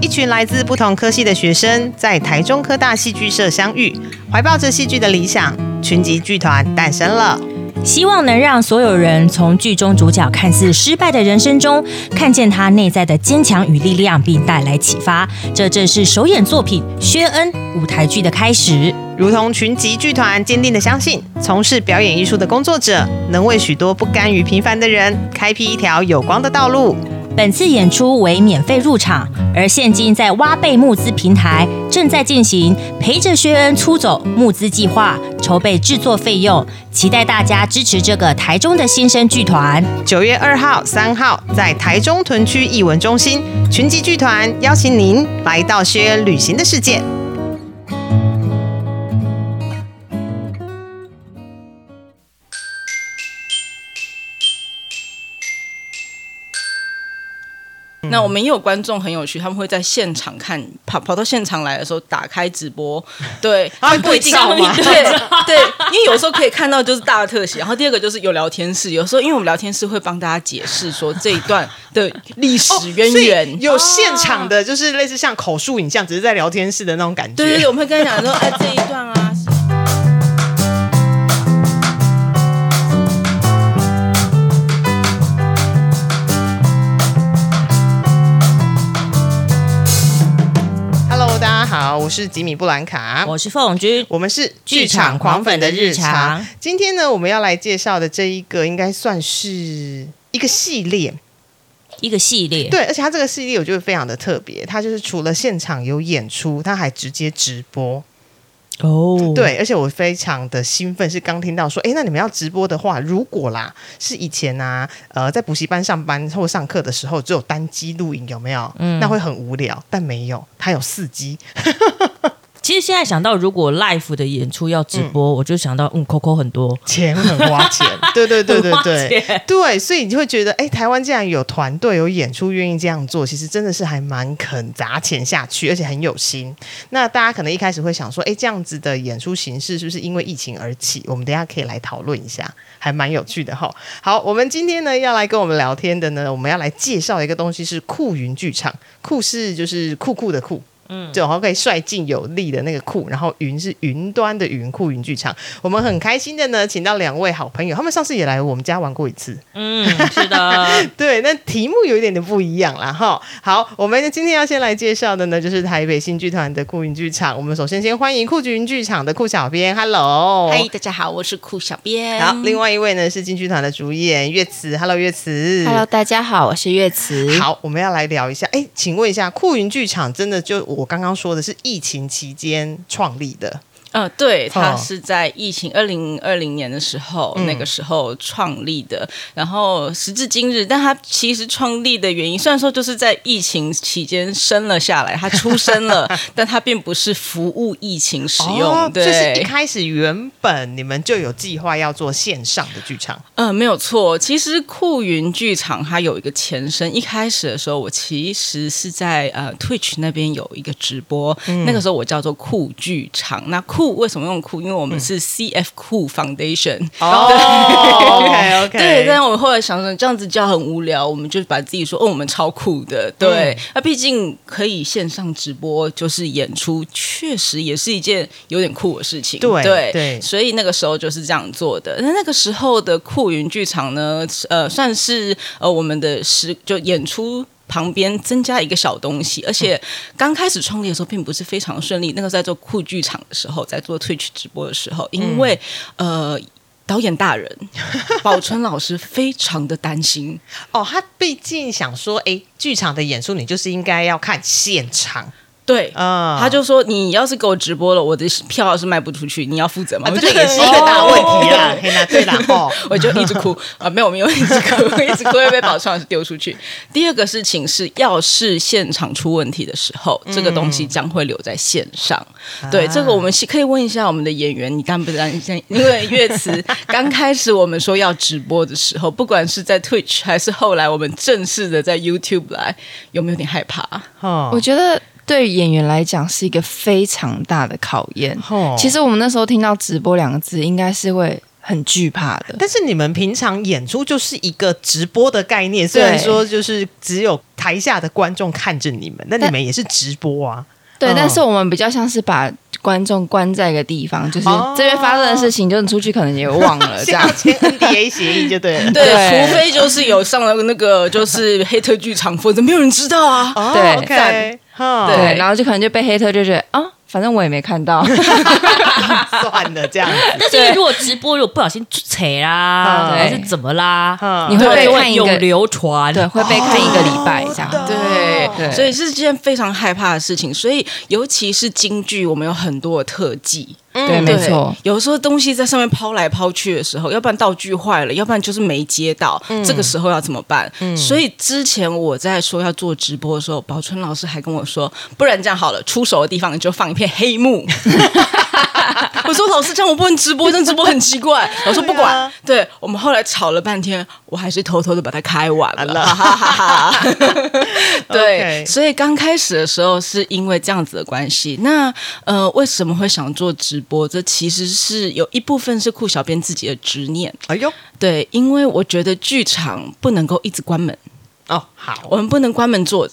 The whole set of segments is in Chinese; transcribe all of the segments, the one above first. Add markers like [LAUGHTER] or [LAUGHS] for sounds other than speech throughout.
一群来自不同科系的学生在台中科大戏剧社相遇，怀抱着戏剧的理想，群集剧团诞生了。希望能让所有人从剧中主角看似失败的人生中，看见他内在的坚强与力量，并带来启发。这正是首演作品《薛恩》舞台剧的开始。如同群集剧团坚定的相信，从事表演艺术的工作者，能为许多不甘于平凡的人，开辟一条有光的道路。本次演出为免费入场，而现今在挖贝募资平台正在进行陪着薛恩出走募资计划，筹备制作费用，期待大家支持这个台中的新生剧团。九月二号、三号在台中屯区艺文中心，群集剧团邀请您来到薛恩旅行的世界。那我们也有观众很有趣，他们会在现场看，跑跑到现场来的时候打开直播，[LAUGHS] 对，他不一定嘛，对 [LAUGHS] 对，因为有时候可以看到就是大的特写，然后第二个就是有聊天室，有时候因为我们聊天室会帮大家解释说这一段的历史渊源，有现场的就是类似像口述影像，只是在聊天室的那种感觉。对对对，我们会跟他讲说，哎，这一段啊。好，我是吉米布兰卡，我是凤君，我们是剧场狂粉的日常。今天呢，我们要来介绍的这一个，应该算是一个系列，一个系列。对，而且它这个系列我觉得非常的特别，它就是除了现场有演出，它还直接直播。哦，对，而且我非常的兴奋，是刚听到说，哎，那你们要直播的话，如果啦是以前啊，呃，在补习班上班或上课的时候，只有单机录影，有没有？嗯，那会很无聊，但没有，它有四机。其实现在想到，如果 l i f e 的演出要直播，我就想到，嗯，Coco 很多钱很花钱，[LAUGHS] 对对对对对对，所以你就会觉得，哎，台湾既然有团队有演出愿意这样做，其实真的是还蛮肯砸钱下去，而且很有心。那大家可能一开始会想说，哎，这样子的演出形式是不是因为疫情而起？我们等下可以来讨论一下，还蛮有趣的哈。好，我们今天呢要来跟我们聊天的呢，我们要来介绍一个东西，是酷云剧场，酷是就是酷酷的酷。嗯，就好可以率劲有力的那个酷，然后云是云端的云酷云剧场，我们很开心的呢，请到两位好朋友，他们上次也来我们家玩过一次。嗯，是的，[LAUGHS] 对，那题目有一点点不一样啦。哈。好，我们今天要先来介绍的呢，就是台北新剧团的酷云剧场。我们首先先欢迎酷云剧场的酷小编，Hello，嗨，大家好，我是酷小编。好，另外一位呢是京剧团的主演岳慈，Hello，岳慈，Hello，大家好，我是岳慈。好，我们要来聊一下，哎，请问一下，酷云剧场真的就？我我刚刚说的是疫情期间创立的。嗯，对，他是在疫情二零二零年的时候，那个时候创立的。然后时至今日，但他其实创立的原因，虽然说就是在疫情期间生了下来，他出生了，[LAUGHS] 但他并不是服务疫情使用。对，就是一开始原本你们就有计划要做线上的剧场。嗯，没有错。其实酷云剧场它有一个前身，一开始的时候，我其实是在呃 Twitch 那边有一个直播，那个时候我叫做酷剧场。那酷为什么用酷？因为我们是 CF 酷 Foundation。哦，OK [LAUGHS] OK。对，但是我们后来想想，这样子叫很无聊，我们就把自己说，哦，我们超酷的。对，那毕竟可以线上直播，就是演出，确实也是一件有点酷的事情。对对，所以那个时候就是这样做的。那那个时候的酷云剧场呢，呃，算是呃我们的时就演出。旁边增加一个小东西，而且刚开始创立的时候并不是非常顺利。那个在做酷剧场的时候，在做 Twitch 直播的时候，因为呃导演大人宝春老师非常的担心 [LAUGHS] 哦，他毕竟想说，哎，剧场的演出你就是应该要看现场。对，他就说你要是给我直播了，我的票是卖不出去，你要负责吗？这个也是一个大问题啦，嘿啦，对啦，哦，[LAUGHS] 我就一直哭啊，没有没有，一直哭，一直哭会被宝川老师丢出去。第二个事情是，要是现场出问题的时候，这个东西将会留在线上。对，这个我们可以问一下我们的演员，你担不担心？因为乐词刚开始我们说要直播的时候，不管是在 Twitch 还是后来我们正式的在 YouTube 来，有没有点害怕？哦，我觉得。对演员来讲是一个非常大的考验。其实我们那时候听到“直播”两个字，应该是会很惧怕的。但是你们平常演出就是一个直播的概念，虽然说就是只有台下的观众看着你们，那你们也是直播啊。对，但是我们比较像是把观众关在一个地方，就是这边发生的事情，就是出去可能也忘了，[LAUGHS] 这样签 NDA 协议就对了。[LAUGHS] 对，除非就是有上了那个就是黑特剧场，否则没有人知道啊。对对，然后就可能就被黑特就觉得啊。反正我也没看到，[LAUGHS] 算了这样。但是如果直播如果不小心扯啦，还是怎么啦，你会被看有流传，对，会被看一个礼拜这样。对，所以是件非常害怕的事情。所以尤其是京剧，我们有很多的特技。对，没错。有时候东西在上面抛来抛去的时候，要不然道具坏了，要不然就是没接到。这个时候要怎么办？所以之前我在说要做直播的时候，宝春老师还跟我说，不然这样好了，出手的地方你就放一片黑幕。[LAUGHS] [LAUGHS] 我说老师，这样我不能直播，这样直播很奇怪。[LAUGHS] 老师不管，对我们后来吵了半天，我还是偷偷的把它开完了。[LAUGHS] 对，所以刚开始的时候是因为这样子的关系。那呃，为什么会想做直播？这其实是有一部分是酷小编自己的执念。哎呦，对，因为我觉得剧场不能够一直关门。哦，好，我们不能关门做。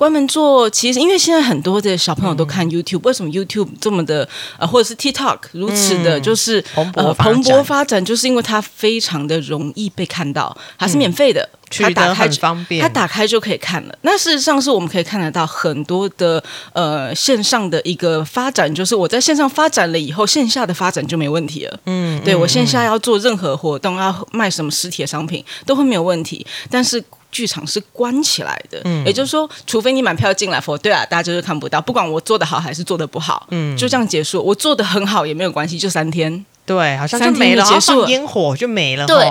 关门做，其实因为现在很多的小朋友都看 YouTube，为什么 YouTube 这么的呃，或者是 TikTok 如此的，就是蓬勃蓬勃发展，就是因为它非常的容易被看到，它是免费的，它打开方便，它打开就可以看了。那事实上是我们可以看得到很多的呃线上的一个发展，就是我在线上发展了以后，线下的发展就没问题了。嗯，对我线下要做任何活动，要卖什么实体的商品都会没有问题，但是。剧场是关起来的，也就是说，除非你买票进来，否对啊，大家就是看不到。不管我做的好还是做的不好，嗯，就这样结束。我做的很好也没有关系，就三天。对，好像就没了，结束烟火就没了。对，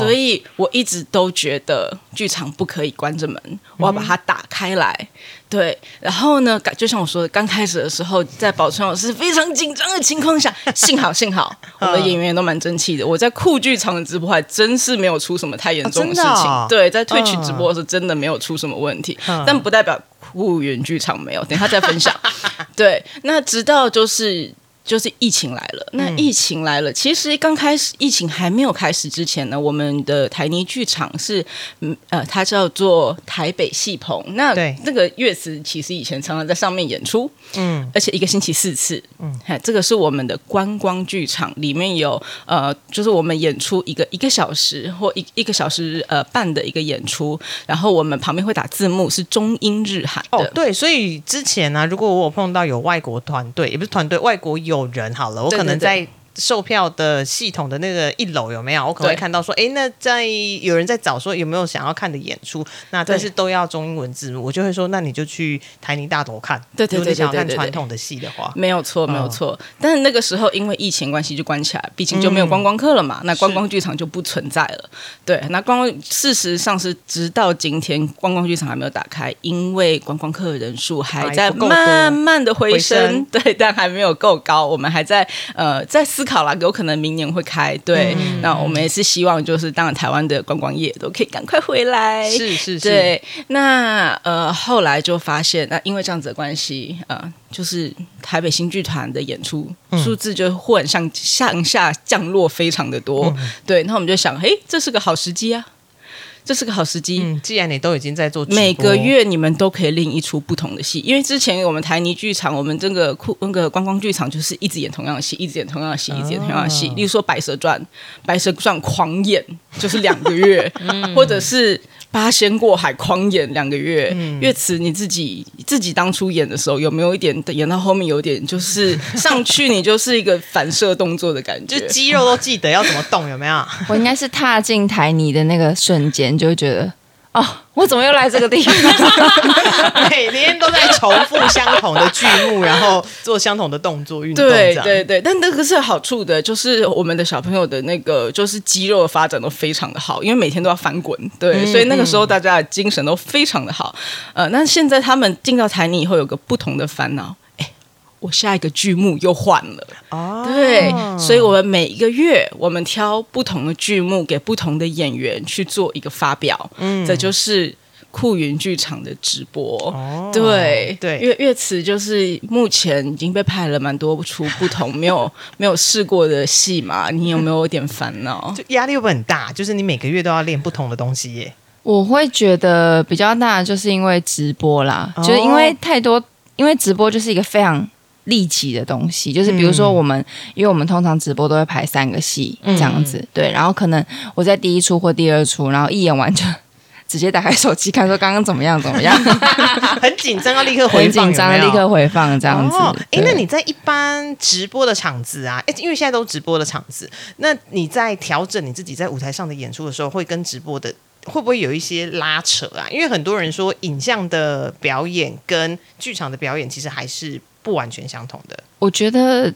所以我一直都觉得剧场不可以关着门，我要把它打开来。对，然后呢，就像我说的，刚开始的时候，在宝川老师非常紧张的情况下，幸 [LAUGHS] 好幸好，我们演员都蛮争气的。我在酷剧场的直播还真是没有出什么太严重的事情。对，在退去直播是真的没有出什么问题，但不代表酷园剧场没有。等下再分享。[LAUGHS] 对，那直到就是。就是疫情来了，那疫情来了，其实刚开始疫情还没有开始之前呢，我们的台泥剧场是，呃，它叫做台北戏棚。那这个乐词其实以前常常在上面演出，嗯，而且一个星期四次，嗯，这个是我们的观光剧场，里面有呃，就是我们演出一个一个小时或一一个小时呃半的一个演出，然后我们旁边会打字幕，是中英日韩的。哦，对，所以之前呢，如果我碰到有外国团队，也不是团队，外国有。有人好了，我可能在。售票的系统的那个一楼有没有？我可能会看到说，哎，那在有人在找说有没有想要看的演出，那但是都要中英文字幕，我就会说，那你就去台泥大头看。对对对，想要看传统的戏的话，没有错，没有错。但是那个时候因为疫情关系就关起来，毕竟就没有观光客了嘛，那观光剧场就不存在了。对，那观光事实上是直到今天观光剧场还没有打开，因为观光客的人数还在慢慢的回升，对，但还没有够高，我们还在呃在。思考啦，有可能明年会开。对，那我们也是希望，就是当然台湾的观光业都可以赶快回来。是是是。对，那呃后来就发现，那因为这样子的关系，呃，就是台北新剧团的演出数字就忽然向向下降落非常的多。对，那我们就想，嘿，这是个好时机啊。这是个好时机。嗯，既然你都已经在做，每个月你们都可以另一出不同的戏。因为之前我们台泥剧场，我们这个酷那个观光剧场，就是一直演同样的戏，一直演同样的戏，一直演同样的戏。例如说《白蛇传》，《白蛇传》狂演就是两个月，[LAUGHS] 或者是。八仙过海狂演两个月，岳慈你自己自己当初演的时候有没有一点演到后面有点就是 [LAUGHS] 上去你就是一个反射动作的感觉，就肌肉都记得要怎么动有没有？[LAUGHS] 我应该是踏进台泥的那个瞬间就会觉得。哦，我怎么又来这个地方？[LAUGHS] 每天都在重复相同的剧目，然后做相同的动作运动。对对对，但那个是好处的，就是我们的小朋友的那个就是肌肉的发展都非常的好，因为每天都要翻滚。对，所以那个时候大家的精神都非常的好。呃，那现在他们进到台泥以后，有个不同的烦恼。我下一个剧目又换了，哦，对，所以我们每一个月我们挑不同的剧目给不同的演员去做一个发表，嗯，这就是酷云剧场的直播。哦对对乐乐词就是目前已经被拍了蛮多出不同没有 [LAUGHS] 没有试过的戏嘛，你有没有点烦恼？[LAUGHS] 就压力会不会很大？就是你每个月都要练不同的东西耶。我会觉得比较大，就是因为直播啦，哦就是因为太多，因为直播就是一个非常立即的东西，就是比如说我们，因为我们通常直播都会排三个戏这样子，对，然后可能我在第一出或第二出，然后一演完就直接打开手机看说刚刚怎么样怎么样，[LAUGHS] 很紧张，要立刻回很放，紧张，立刻回放这样子。哦，哎、对那你在一般直播的场子啊，哎，因为现在都直播的场子，那你在调整你自己在舞台上的演出的时候，会跟直播的会不会有一些拉扯啊？因为很多人说影像的表演跟剧场的表演其实还是不完全相同的。我觉得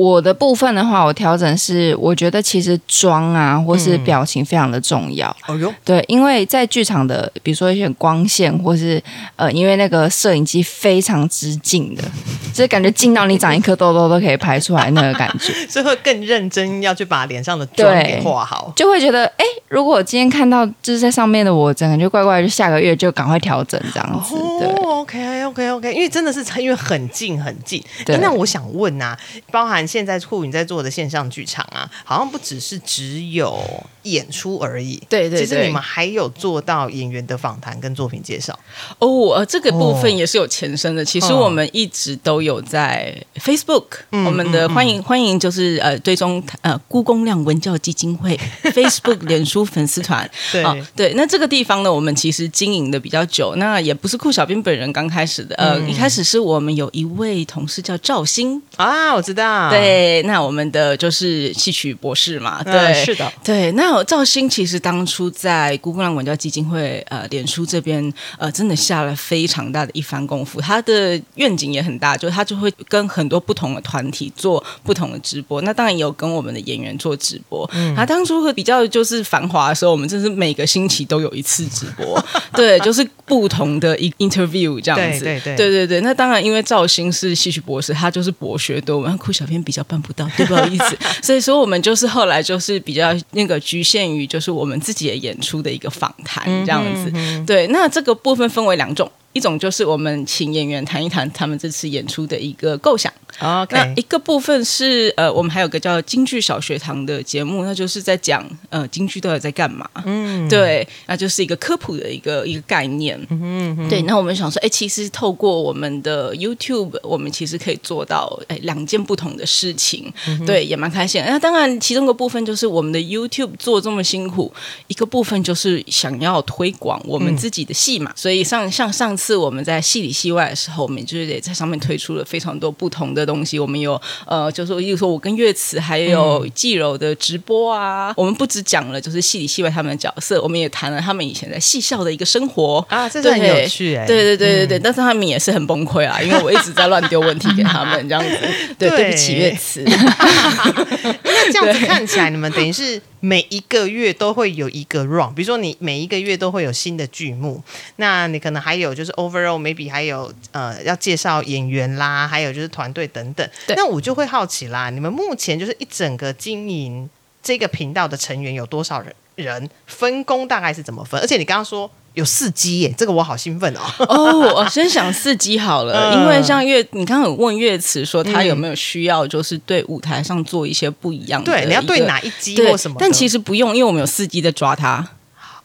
我的部分的话，我调整是，我觉得其实妆啊或是表情非常的重要。哦哟，对，因为在剧场的，比如说一些光线，或是呃，因为那个摄影机非常之近的，[LAUGHS] 就是感觉近到你长一颗痘痘都可以拍出来那个感觉，[LAUGHS] 所以会更认真要去把脸上的妆对给画好。就会觉得，哎，如果我今天看到就是在上面的我，整个就怪怪，就下个月就赶快调整这样子。对，哦，OK OK OK，因为真的是因为很近很近。对那我想问啊，包含现在酷云在做的线上剧场啊，好像不只是只有演出而已。对对对其实你们还有做到演员的访谈跟作品介绍。哦，呃，这个部分哦也是有前身的。其实哦我们一直都有在 Facebook，、嗯我们的欢迎、欢迎就是呃追踪呃故宫亮文教基金会 Facebook 脸书粉丝团。[LAUGHS] 对哦对，那这个地方呢，我们其实经营的比较久，那也不是酷小兵本人刚开始的，呃，一开始是我们有一位同事叫赵鑫，啊，我知道。对，那我们的就是戏曲博士嘛，嗯，对，是的。对，那赵鑫其实当初在姑姑浪文教基金会呃脸书这边呃真的下了非常大的一番功夫，他的愿景也很大，就是他就会跟很多不同的团体做不同的直播。那当然也有跟我们的演员做直播。嗯他当初会比较就是繁华的时候，我们真是每个星期都有一次直播，[LAUGHS] 对，就是不同的一 interview 这样子。对对对对对对那当然因为赵鑫是戏曲博士，他就是博学多闻，酷小编比较办不到，对，不好意思。[LAUGHS] 所以说我们就是后来就是比较那个局限于就是我们自己的演出的一个访谈这样子。对，那这个部分分为两种。一种就是我们请演员谈一谈他们这次演出的一个构想，那 OK，一个部分是呃，我们还有个叫京剧小学堂的节目，那就是在讲呃京剧到底在干嘛。嗯，对，那就是一个科普的一个一个概念。嗯对。那我们想说，哎，其实透过我们的 YouTube，我们其实可以做到哎两件不同的事情。对，也蛮开心。那当然，其中一个部分就是我们的 YouTube 做这么辛苦，一个部分就是想要推广我们自己的戏嘛。所以上像上次我们在戏里戏外的时候，我们就是也在上面推出了非常多不同的东西。我们有呃，就是例如说我跟岳慈还有季柔的直播啊，我们不只讲了就是戏里戏外他们的角色，我们也谈了他们以前在戏校的一个生活。啊，这是很有趣哎、对对对对对，但是他们也是很崩溃啊，因为我一直在乱丢问题给他们，这样子。对，对对不起，岳慈。[LAUGHS] 那这样子看起来，你们等于是每一个月都会有一个 run，比如说你每一个月都会有新的剧目，那你可能还有就是 overall maybe 还有呃要介绍演员啦，还有就是团队等等。那我就会好奇啦，你们目前就是一整个经营这个频道的成员有多少人？人分工大概是怎么分？而且你刚刚说有四机耶，这个我好兴奋哦。哦，我先想四机好了，嗯因为像乐，你刚刚有问乐词说他有没有需要，就是对舞台上做一些不一样的一对，你要对哪一机或什么？但其实不用，因为我们有四机在抓他。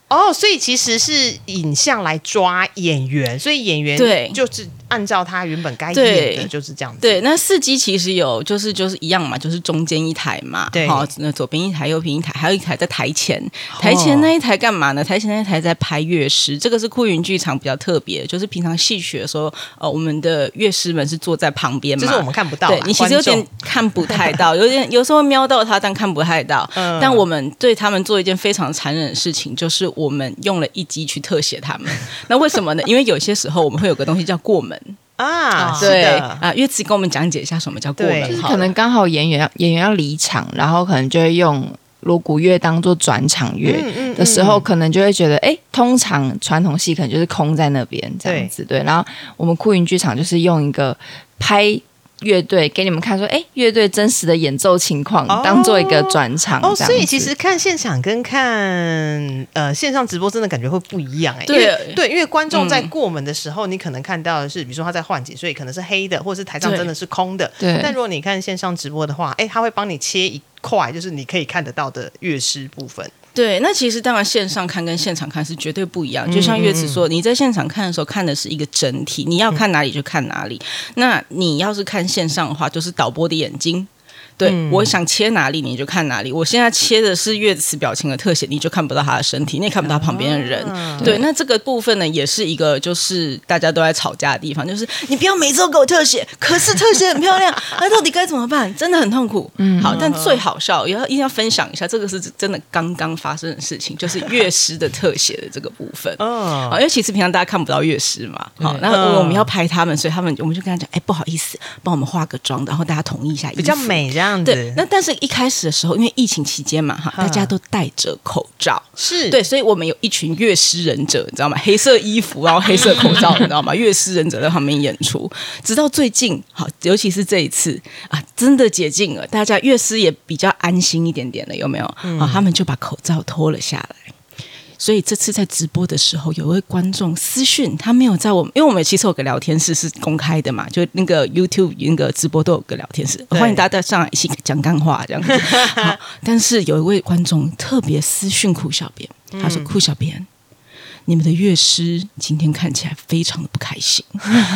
哦，所以其实是影像来抓演员，所以演员对就是按照他原本该演的，就是这样子。对，那四机其实有，就是就是一样嘛，就是中间一台嘛，对好，那左边一台，右边一台，还有一台在台前。台前那一台干嘛呢？台前那一台在拍乐师，这个是酷云剧场比较特别，就是平常戏曲的时候，呃，我们的乐师们是坐在旁边嘛，就是我们看不到对你其实有点看不太到，[LAUGHS] 有点有时候瞄到他，但看不太到。嗯但我们对他们做一件非常残忍的事情，就是我们用了一机去特写他们。那为什么呢？因为有些时候我们会有个东西叫过门，啊，对，啊，岳慈跟我们讲解一下什么叫过对。门就是可能刚好演员要演员要离场，然后可能就会用锣鼓乐当做转场乐的时候，可能就会觉得，哎，通常传统戏可能就是空在那边这样子，对。然后我们酷云剧场就是用一个拍乐队给你们看，说，哎，乐队真实的演奏情况，当做一个转场。哦，所以其实看现场跟看呃线上直播，真的感觉会不一样哎。对对，因为观众在过门的时候，你可能看到的是，比如说他在换景，所以可能是黑的，或者是台上真的是空的。对。但如果你看线上直播的话，哎，他会帮你切一块，就是你可以看得到的乐师部分。对，那其实当然线上看跟现场看是绝对不一样。就像月子说，你在现场看的时候看的是一个整体，你要看哪里就看哪里。那你要是看线上的话，就是导播的眼睛。对，我想切哪里你就看哪里。我现在切的是月词表情的特写，你就看不到他的身体，你也看不到旁边的人。对，那这个部分呢，也是一个就是大家都在吵架的地方，就是你不要每次都给我特写，可是特写很漂亮，[LAUGHS] 那到底该怎么办？真的很痛苦。嗯，好，但最好笑，也要一定要分享一下，这个是真的刚刚发生的事情，就是乐师的特写的这个部分。哦，因为其实平常大家看不到乐师嘛，好，那我们要拍他们，所以他们我们就跟他讲，哎，不好意思，帮我们化个妆，然后大家同意一下，比较美这样。对，那但是一开始的时候，因为疫情期间嘛，哈，大家都戴着口罩，是对，所以我们有一群乐师忍者，你知道吗？黑色衣服，然后黑色口罩，你知道吗？[LAUGHS] 乐师忍者在旁边演出，直到最近，好，尤其是这一次啊，真的解禁了，大家乐师也比较安心一点点了，有没有？啊，他们就把口罩脱了下来。所以这次在直播的时候，有位观众私讯，他没有在我们，因为我们其实有个聊天室是公开的嘛，就那个 YouTube 那个直播都有个聊天室，欢迎大家上来一起讲干话这样子。[LAUGHS] 好，但是有一位观众特别私讯酷小编，他说：“酷小编。”你们的乐师今天看起来非常的不开心，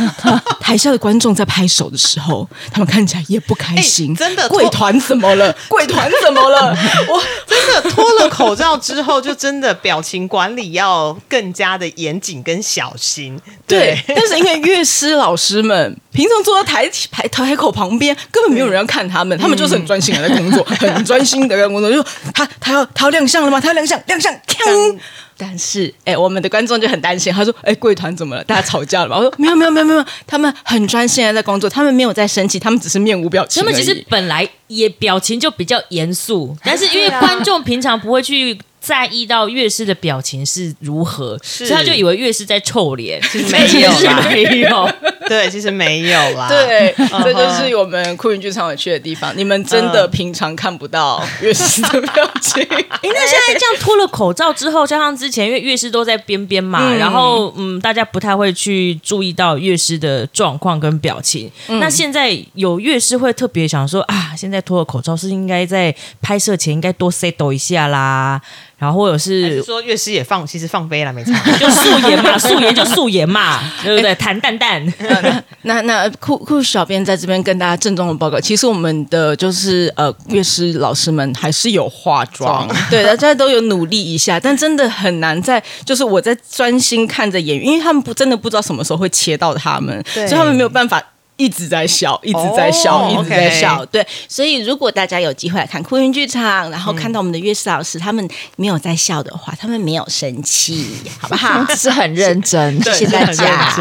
[LAUGHS] 台下的观众在拍手的时候，他们看起来也不开心。真的，贵团怎么了？[LAUGHS] 贵团怎么了？我真的脱了口罩之后，就真的表情管理要更加的严谨跟小心。对，但是因为乐师老师们平常坐在台台台口旁边，根本没有人要看他们，他们就是很专心的在工作，很专心的在工作。就他他要他要亮相了吗？他要亮相，亮相，锵！但是，哎，我们的观众就很担心，他说：“哎，贵团怎么了？大家吵架了吧？”我说：“没有，没有，没有，没有，他们很专心的在工作，他们没有在生气，他们只是面无表情。他们其实本来也表情就比较严肃，但是因为观众平常不会去。”在意到乐师的表情是如何，所以他就以为乐师在臭脸，[LAUGHS] 其实没有，没有，对，其实没有啦。对，这就是我们酷云剧场有趣的地方。你们真的平常看不到乐师的表情。[LAUGHS] 哎，那现在这样脱了口罩之后，加上之前因为乐师都在边边嘛，然后嗯，大家不太会去注意到乐师的状况跟表情。那现在有乐师会特别想说啊，现在脱了口罩是应该在拍摄前应该多 say 抖一下啦。然后或者是说乐师也放，其实放飞了没错，[LAUGHS] 就素颜嘛，素颜就素颜嘛，[LAUGHS] 对不对？谈蛋蛋。那那酷酷小编在这边跟大家郑重的报告，其实我们的就是呃乐师老师们还是有化妆，对，[LAUGHS] 大家都有努力一下，但真的很难在就是我在专心看着演员，因为他们不真的不知道什么时候会切到他们，所以他们没有办法。一直在笑，一直在笑，一直在笑。对，所以如果大家有机会来看酷云剧场，然后看到我们的乐师老师，他们没有在笑的话，他们没有生气，[LAUGHS] 好不好？是很认真，谢谢大家。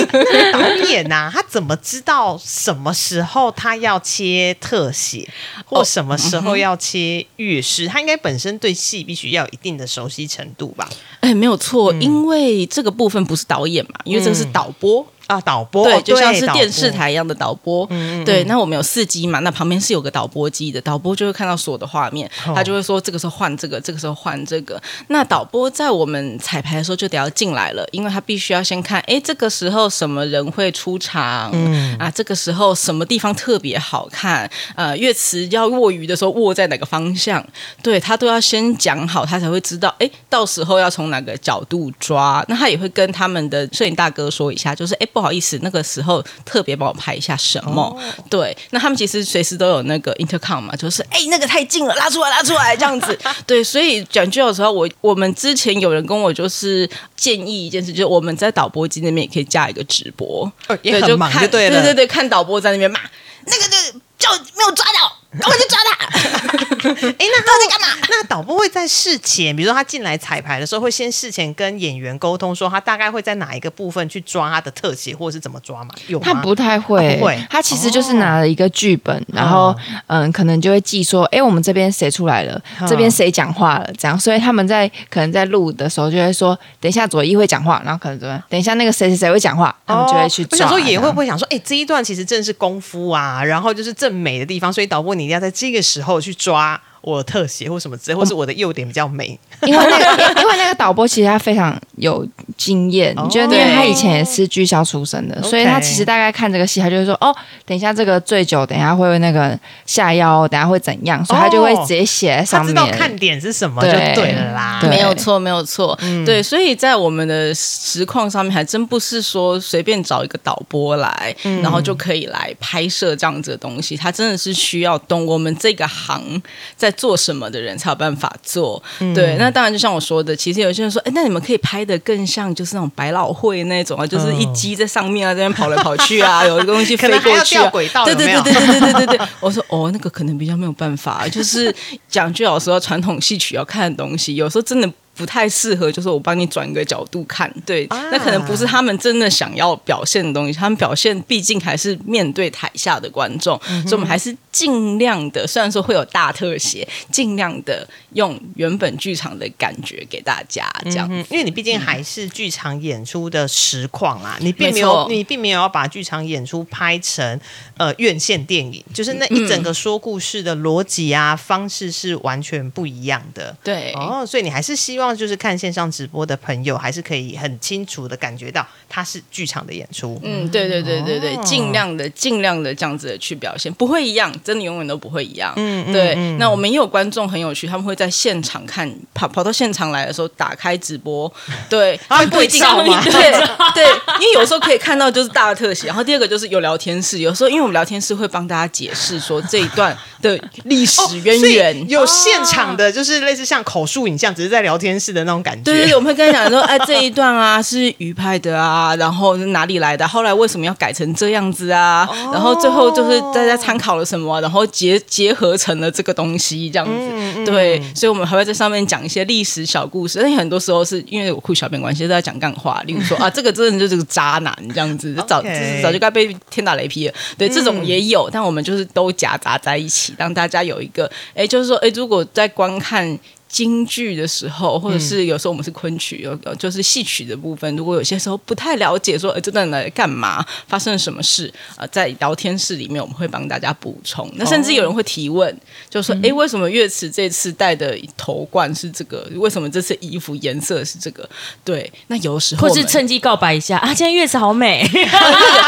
[LAUGHS] 导演呐，他怎么知道什么时候他要切特写，或什么时候要切乐师？他应该本身对戏必须要有一定的熟悉程度吧？哎，没有错，因为这个部分不是导演嘛，因为这是导播。啊，导播对，就像是电视台一样的导播。对，那我们有四机嘛，那旁边是有个导播机的，导播就会看到所有的画面，他就会说这个时候换这个，这个时候换这个。那导播在我们彩排的时候就得要进来了，因为他必须要先看，哎，这个时候什么人会出场？嗯啊，这个时候什么地方特别好看？呃，乐词要握鱼的时候握在哪个方向？对他都要先讲好，他才会知道，哎，到时候要从哪个角度抓。那他也会跟他们的摄影大哥说一下，就是哎不。不好意思，那个时候特别帮我拍一下什么？对，那他们其实随时都有那个 intercom 嘛，就是哎，那个太近了，拉出来，拉出来这样子。[LAUGHS] 对，所以讲句的时候，我我们之前有人跟我就是建议一件事，就是我们在导播机那边也可以加一个直播，也很忙，对对对对，看导播在那边骂那个就就没有抓到，赶快去抓他。[LAUGHS] 哎，那他在干嘛？那导播会在事前，比如说他进来彩排的时候，会先事前跟演员沟通，说他大概会在哪一个部分去抓他的特写，或者是怎么抓嘛？有他不太会，会。他其实就是拿了一个剧本，然后嗯，可能就会记说，哎，我们这边谁出来了，这边谁讲话了，这样。所以他们在可能在录的时候就会说，等一下左一会讲话，然后可能怎么，等一下那个谁谁谁会讲话，他们就会去抓。我想说也会不会想说，哎，这一段其实正是功夫啊，然后就是正美的地方，所以导播你一定要在这个时候去抓。我特写或什么之类，或是我的优点比较美，[LAUGHS] 因为那个因为那个导播其实他非常有经验，你觉得？因为他以前也是剧校出身的，所以他其实大概看这个戏，他就会说：“哦，等一下这个醉酒，等一下会那个下腰，等下会怎样？”所以他就会直接写在上面。他知道看点是什么就对了啦，没有错，没有错。对，所以在我们的实况上面，还真不是说随便找一个导播来，然后就可以来拍摄这样子的东西。他真的是需要懂我们这个行在。做什么的人才有办法做？对，那当然就像我说的，其实有些人说，哎，那你们可以拍的更像就是那种百老汇那种啊，就是一机在上面啊，这边跑来跑去啊，[LAUGHS] 有一个东西飞过去啊，对对对对对对对对对。我说哦，那个可能比较没有办法，就是讲句老实话，传统戏曲要看的东西，有时候真的。不太适合，就是我帮你转一个角度看，对，那可能不是他们真的想要表现的东西。他们表现毕竟还是面对台下的观众，所以我们还是尽量的，虽然说会有大特写，尽量的用原本剧场的感觉给大家，这样。因为你毕竟还是剧场演出的实况啊，你并没有，你并没有要把剧场演出拍成呃院线电影，就是那一整个说故事的逻辑啊方式是完全不一样的。对，哦，所以你还是希望。就是看线上直播的朋友，还是可以很清楚的感觉到它是剧场的演出。嗯，对对对对对，尽量的尽量的这样子的去表现，不会一样，真的永远都不会一样。嗯，对。那我们也有观众很有趣，他们会在现场看，跑跑到现场来的时候打开直播，[LAUGHS] 对，他不一定对对，因为有时候可以看到就是大特写，然后第二个就是有聊天室，有时候因为我们聊天室会帮大家解释说这一段的历史渊源，有现场的就是类似像口述影像，只是在聊天。式的那种感觉，对对对，我们会跟他讲说，哎，这一段啊是鱼拍的啊，然后哪里来的？后来为什么要改成这样子啊？然后最后就是大家参考了什么，然后结结合成了这个东西，这样子。对，所以我们还会在上面讲一些历史小故事。但很多时候是因为我酷小编关系，都在讲干话，例如说啊，这个真的就是个渣男这样子，早早就该被天打雷劈了。对，这种也有，但我们就是都夹杂在一起，让大家有一个，哎，就是说，哎，如果在观看。京剧的时候，或者是有时候我们是昆曲，有就是戏曲的部分。如果有些时候不太了解，说呃这段来干嘛，发生了什么事啊，在聊天室里面我们会帮大家补充。那甚至有人会提问，就说：“哎，为什么岳池这次戴的头冠是这个？为什么这次衣服颜色是这个？”对，那有时候或是趁机告白一下啊，今天岳池好美，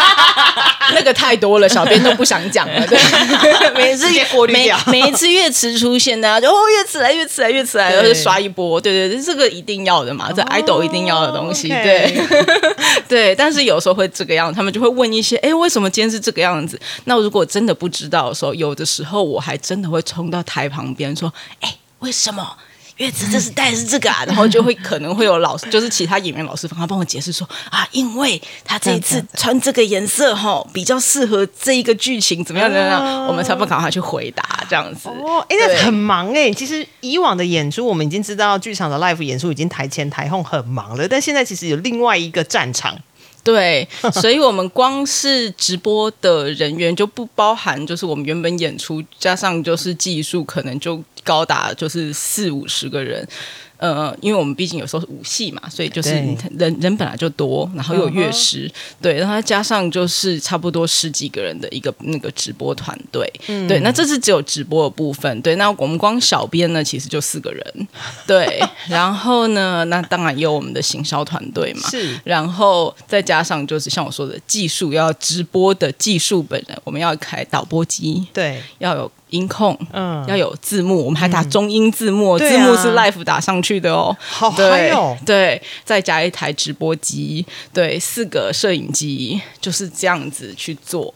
[LAUGHS] 那个太多了，小编都不想讲了。对，[LAUGHS] 每次每每一次岳池出现呢，就哦岳池来岳池来岳池。然后就刷一波，对对对，这个一定要的嘛，这 idol 一定要的东西，对 [LAUGHS] 对。但是有时候会这个样子，他们就会问一些，哎，为什么今天是这个样子？那如果真的不知道的时候，有的时候我还真的会冲到台旁边说，哎，为什么？月子这是戴的是这个啊，然后就会可能会有老师，就是其他演员老师帮，他帮我解释说啊，因为他这一次穿这个颜色哈，比较适合这一个剧情，怎么样怎么样，我们才不赶快去回答这样子。哦，哎，那很忙哎。其实以往的演出，我们已经知道剧场的 live 演出已经台前台后很忙了，但现在其实有另外一个战场。对，[LAUGHS] 所以我们光是直播的人员就不包含，就是我们原本演出加上就是技术，可能就高达就是四五十个人。呃，因为我们毕竟有时候是舞戏嘛，所以就是人人本来就多，然后又有乐师，对，然后加上就是差不多十几个人的一个那个直播团队，对，那这是只有直播的部分，对，那我们光小编呢，其实就四个人，[LAUGHS] 对，然后呢，那当然也有我们的行销团队嘛，是，然后再加上就是像我说的技术，要直播的技术本人，我们要开导播机，对，要有。音控，嗯，要有字幕，我们还打中英字幕，字幕是 live 打上去的哦。好嗨哦！对，再加一台直播机，对，四个摄影机，就是这样子去做，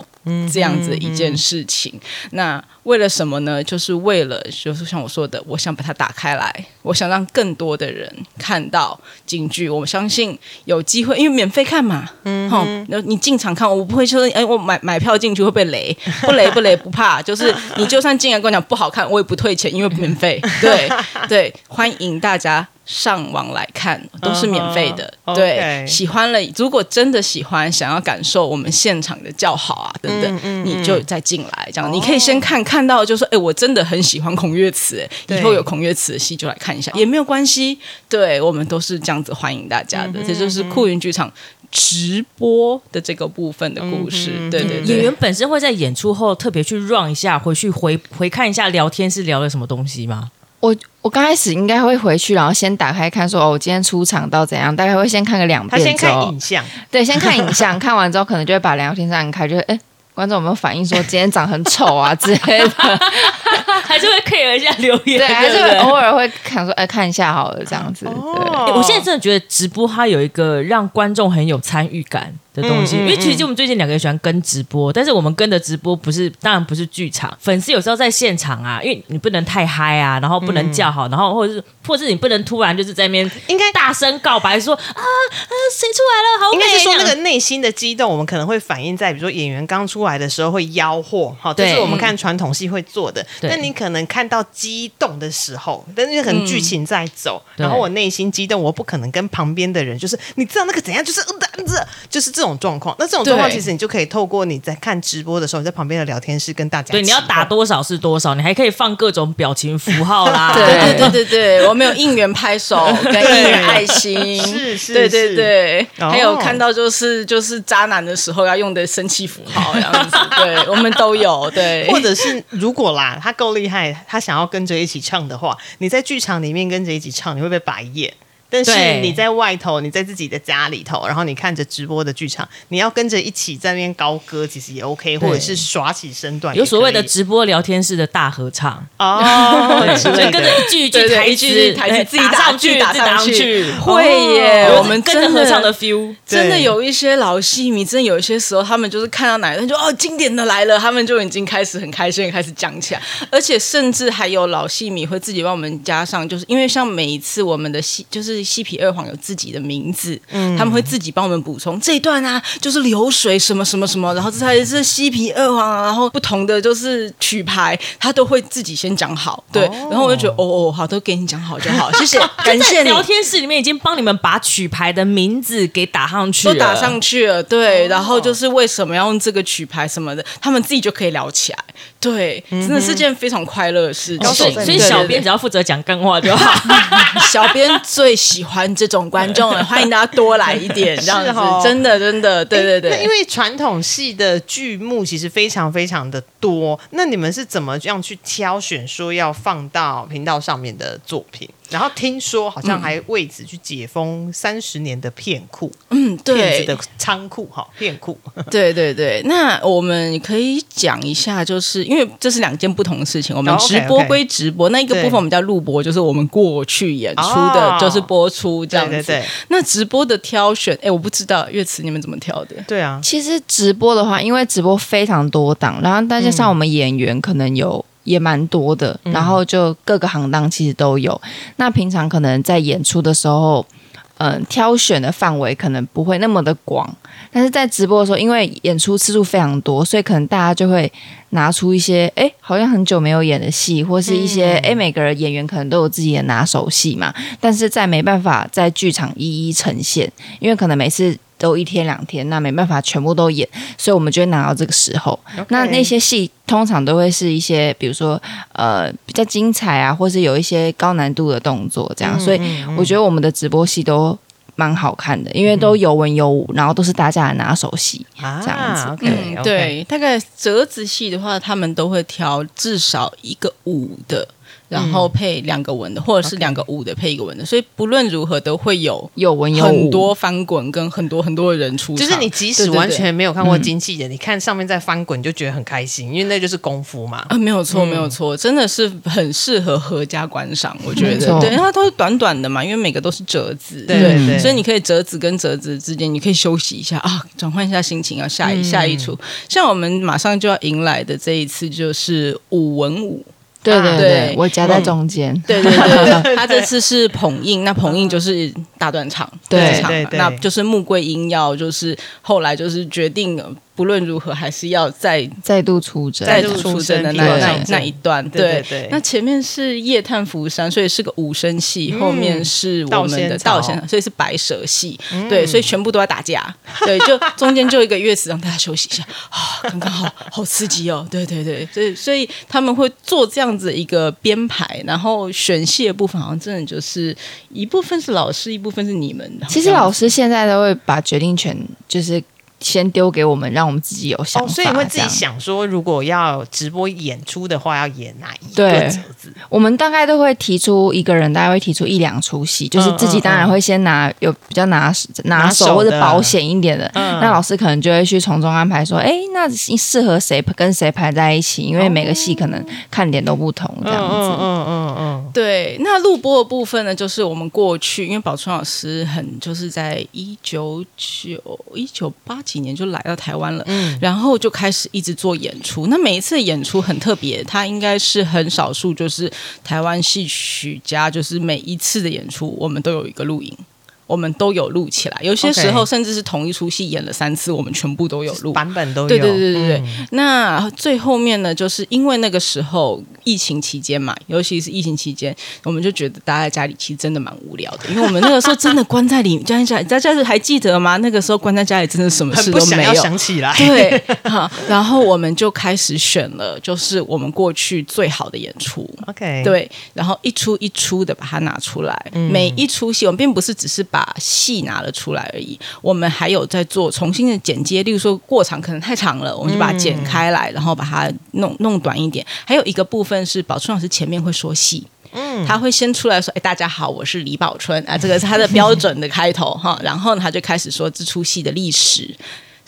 这样子一件事情。那为了什么呢？就是为了，就是像我说的，我想把它打开来。我想让更多的人看到京剧。我相信有机会，因为免费看嘛，嗯，好，你进场看，我不会说，哎，我买买票进去会被雷，[LAUGHS] 不雷不雷不怕，就是你就算进来跟我讲不好看，我也不退钱，因为免费。对 [LAUGHS] 对，欢迎大家。上网来看都是免费的，对，喜欢了。如果真的喜欢，想要感受我们现场的叫好啊等等，你就再进来。这样你可以先看看到，就说，哎，我真的很喜欢孔岳慈，哎，以后有孔岳慈的戏就来看一下，也没有关系。对我们都是这样子欢迎大家的，这就是酷云剧场直播的这个部分的故事。对对，演员本身会在演出后特别去 run 一下，回去回回看一下聊天是聊了什么东西吗？我我刚开始应该会回去，然后先打开看，说哦，我今天出场到怎样？大概会先看个两遍，他先看影像，对，先看影像，[LAUGHS] 看完之后可能就会把聊天上开，就哎。观众有没有反应说今天长很丑啊之类的？[LAUGHS] 还是会 care 一下留言？对，还是会偶尔会看说，哎，看一下好了这样子。对，我现在真的觉得直播它有一个让观众很有参与感的东西，因为其实我们最近两个人喜欢跟直播，但是我们跟的直播不是，当然不是剧场。粉丝有时候在现场啊，因为你不能太嗨啊，然后不能叫好，然后或者是或者是你不能突然就是在那边应该大声告白说啊啊谁出来了？好，应该是说那个内心的激动，我们可能会反映在比如说演员刚出来。的时候会吆喝，好，这是我们看传统戏会做的。但你可能看到激动的时候，但是可能剧情在走，然后我内心激动，我不可能跟旁边的人，就是你知道那个怎样，就是这就是这种状况。那这种状况其实你就可以透过你在看直播的时候，你在旁边的聊天室跟大家，对，你要打多少是多少，你还可以放各种表情符号啦。[LAUGHS] 对 [LAUGHS] 对对对对，我们有应援拍手 [LAUGHS] 跟应援爱心，是是，对对对，还有看到就是就是渣男的时候要用的生气符号这样子。对，我们都有对，或者是如果啦，他够厉害，他想要跟着一起唱的话，你在剧场里面跟着一起唱，你会被白眼。但是你在外头，你在自己的家里头，然后你看着直播的剧场，你要跟着一起在那边高歌，其实也 OK，或者是耍起身段，有所谓的直播聊天室的大合唱。哦，[LAUGHS] 就跟着一句一句台词，台词自己打上去，打上去，会耶！我们跟着合唱的 feel，真的有一些老戏迷，真的有一些时候，他们就是看到哪个人就哦，经典的来了，他们就已经开始很开心，开始讲起来，而且甚至还有老戏迷会自己帮我们加上，就是因为像每一次我们的戏，就是戏皮二黄有。自己的名字，嗯。他们会自己帮我们补充这一段啊，就是流水什么什么什么，然后这才是西皮二黄，然后不同的就是曲牌，他都会自己先讲好，对，然后我就觉得哦哦，好，都给你讲好就好，谢谢，[LAUGHS] 感谢你。聊天室里面已经帮你们把曲牌的名字给打上去，都打上去了，对，然后就是为什么要用这个曲牌什么的，他们自己就可以聊起来，对，真的是件非常快乐的事情。所以小编只要负责讲干话就好，[LAUGHS] 小编最喜欢这种。观众了，欢迎大家多来一点，这样子，真的，真的，对对对。因为传统戏的剧目其实非常非常的多，那你们是怎么样去挑选说要放到频道上面的作品？然后听说好像还为此去解封三十年的片库，嗯，对的仓库哈，片库，[LAUGHS] 对对对。那我们可以讲一下，就是因为这是两件不同的事情。我们直播归直播，那一个部分我们叫录播，就是我们过去演出的，就是播出这样子。那直播的挑选，哎，我不知道乐词你们怎么挑的？对啊，其实直播的话，因为直播非常多档，然后再加上我们演员可能有。也蛮多的，然后就各个行当其实都有。那平常可能在演出的时候，嗯，挑选的范围可能不会那么的广，但是在直播的时候，因为演出次数非常多，所以可能大家就会拿出一些，哎，好像很久没有演的戏，或是一些，哎，每个人演员可能都有自己的拿手戏嘛，但是在没办法在剧场一一呈现，因为可能每次。都一天两天，那没办法全部都演，所以我们就会拿到这个时候。那那些戏通常都会是一些，比如说呃比较精彩啊，或是有一些高难度的动作这样。所以我觉得我们的直播戏都蛮好看的，因为都有文有武，然后都是大家的拿手戏这样子。嗯，对，大概折子戏的话，他们都会挑至少一个武的。然后配两个文的，或者是两个武的配一个文的，所以不论如何都会有有文有很多翻滚跟很多很多的人出场。就是你即使完全没有看过金器的，你看上面在翻滚就觉得很开心，因为那就是功夫嘛。啊，没有错，没有错，真的是很适合合家观赏。我觉得，对，它都是短短的嘛，因为每个都是折子，对对，所以你可以折子跟折子之间，你可以休息一下啊，转换一下心情，要下一下一出。像我们马上就要迎来的这一次就是武文武。对对对对，我夹在中间。对对对对，他 [LAUGHS] 这次是捧印，那捧印就是大断场，对对对那就是穆桂英要就是后来就是决定。不论如何，还是要再再度出征，再度度出征的那那那一段。对对对那前面是夜探福山，所以是个五声戏，后面是我们的道仙草道仙，所以是白蛇戏。对，所以全部都在打架。对，就中间就一个乐词让大家休息一下啊，刚刚好 [LAUGHS] 好刺激哦。对对对，所以所以他们会做这样子一个编排，然后选戏的部分好像真的就是一部分是老师，一部分是你们。其实老师现在都会把决定权就是先丢给我们，让我们自己有想哦，法。所以你会自己想说，如果要直播演出的话，要演哪一个对折子？我们大概都会提出一个人，大概会提出一两出戏，就是自己当然会先拿有比较拿拿拿手或者保险一点的，嗯那老师可能就会去从中安排说，哎，那适合谁跟谁排在一起，因为每个戏可能看点都不同，这样子。嗯嗯嗯嗯对，那录播的部分呢，就是我们过去，因为宝春老师很就是在一九九一九八几年就来到台湾了，嗯然后就开始一直做演出。那每一次的演出很特别，他应该是很少数，就是台湾戏曲家，就是每一次的演出我们都有一个录影。我们都有录起来，有些时候甚至是同一出戏演了三次，我们全部都有录嗯，。版本都有。对对对对对。嗯那最后面呢，就是因为那个时候疫情期间嘛，尤其是疫情期间，我们就觉得待在家里其实真的蛮无聊的，因为我们那个时候真的关在里，关在家里，大家还记得吗？那个时候关在家里，真的什么事都没有。想起来。对，哈，然后我们就开始选了，就是我们过去最好的演出。OK，，对，然后一出一出的把它拿出来，嗯每一出戏我们并不是只是把把戏拿了出来而已，我们还有在做重新的剪接，例如说过场可能太长了，我们就把它剪开来，然后把它弄弄短一点。还有一个部分是宝春老师前面会说戏。嗯他会先出来说：“哎，大家好，我是李宝春啊，这个是他的标准的开头哈。”然后，他就开始说这出戏的历史，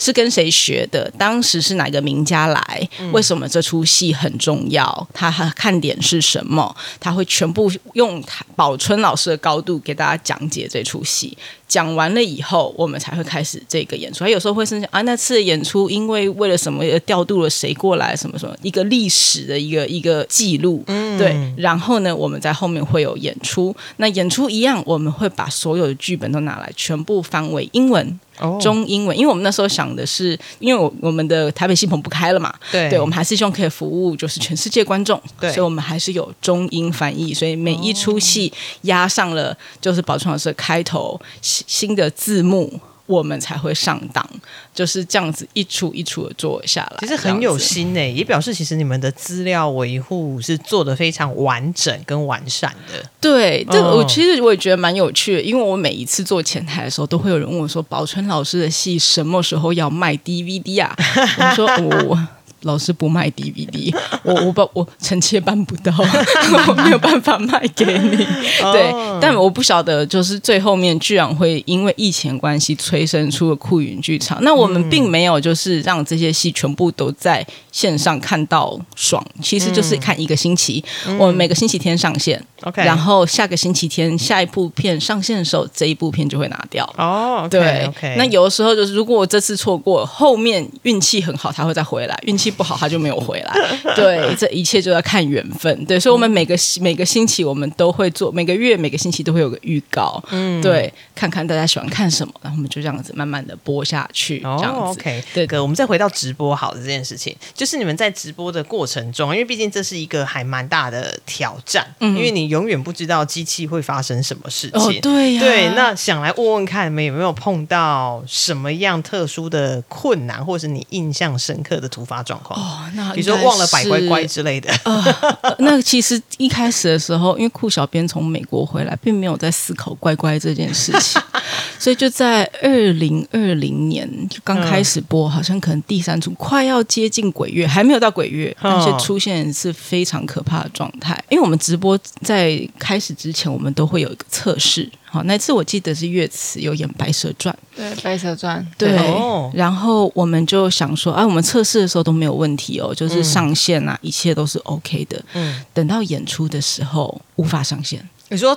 是跟谁学的？当时是哪个名家来？为什么这出戏很重要？它它看点是什么？他会全部用宝春老师的高度给大家讲解这出戏。讲完了以后，我们才会开始这个演出。还有时候会生气啊，那次演出因为为了什么而调度了谁过来，什么什么一个历史的一个一个记录，嗯对。然后呢，我们在后面会有演出。那演出一样，我们会把所有的剧本都拿来，全部翻为英文。哦中英文，因为我们那时候想的是，因为我我们的台北系棚不开了嘛，对对，我们还是希望可以服务就是全世界观众，对所以我们还是有中英翻译，所以每一出戏压上了就是宝川老师的开头新新的字幕。我们才会上档，就是这样子一出一出的做下来，其实很有心诶、也表示其实你们的资料维护是做的非常完整跟完善的。对，这我其实我也觉得蛮有趣的，因为我每一次做前台的时候，都会有人问我说：“宝春老师的戏什么时候要卖 DVD 啊？” [LAUGHS] 我说：“我。”老师不卖 DVD，[LAUGHS] 我我把我臣妾办不到，[LAUGHS] 我没有办法卖给你。[LAUGHS] 对，但我不晓得，就是最后面居然会因为疫情关系催生出了酷云剧场。那我们并没有就是让这些戏全部都在线上看到爽，其实就是看一个星期，我们每个星期天上线。OK，然后下个星期天下一部片上线的时候，这一部片就会拿掉。哦，对 o k 那有的时候就是，如果我这次错过，后面运气很好，他会再回来；运气不好，他就没有回来。[LAUGHS] 对，这一切就要看缘分。对，所以，我们每个每个星期我们都会做，每个月每个星期都会有个预告。嗯，对，看看大家喜欢看什么，然后我们就这样子慢慢的播下去。这样哦子。，OK，对哥，我们再回到直播好的这件事情，就是你们在直播的过程中，因为毕竟这是一个还蛮大的挑战，嗯因为你永远不知道机器会发生什么事情。哦，对呀、对，那想来问问看，你们有没有碰到什么样特殊的困难，或是你印象深刻的突发状况？哦，那比如说忘了摆乖乖是之类的。[LAUGHS] 呃那其实一开始的时候，因为酷小编从美国回来，并没有在思考乖乖这件事情，[LAUGHS] 所以就在二零二零年就刚开始播，好像可能第三组快要接近鬼月，还没有到鬼月，嗯但是出现是非常可怕的状态。因为我们直播在开始之前，我们都会有一个测试。好，那次我记得是乐慈有演《白蛇传》，对，《白蛇传》对，哦然后我们就想说，啊，我们测试的时候都没有问题哦，就是上线啊，一切都是 OK 的。嗯，等到演出的时候无法上线，你说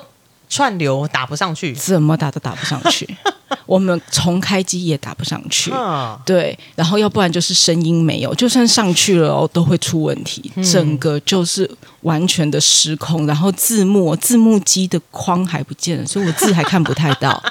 串流打不上去，怎么打都打不上去。[LAUGHS] 我们重开机也打不上去，对，然后要不然就是声音没有，就算上去了哦，都会出问题，整个就是完全的失控。然后字幕字幕机的框还不见了，所以我字还看不太到。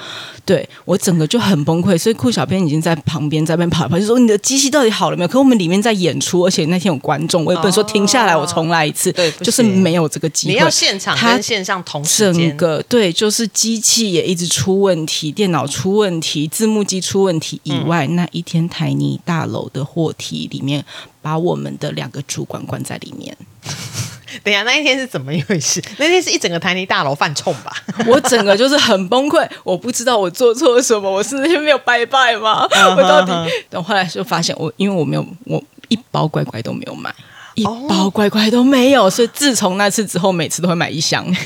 对我整个就很崩溃，所以酷小编已经在旁边在那边跑跑，就说你的机器到底好了没有？可我们里面在演出，而且那天有观众，我也不能说停下来，我重来一次，对，就是没有这个机会。你要现场跟线上同时整个对，就是机器也一直出问题，电脑出问题，字幕机出问题以外，那一天台泥大楼的货梯里面，把我们的两个主管关在里面。[LAUGHS] [LAUGHS] 等下，那一天是怎么一回事？[LAUGHS] 那天是一整个台泥大楼犯冲吧？[LAUGHS] 我整个就是很崩溃，我不知道我做错了什么，我是那天没有拜拜吗？我到底……等后来就发现，我因为我没有，我一包乖乖都没有买，一包乖乖都没有，所以自从那次之后，每次都会买一箱。[LAUGHS]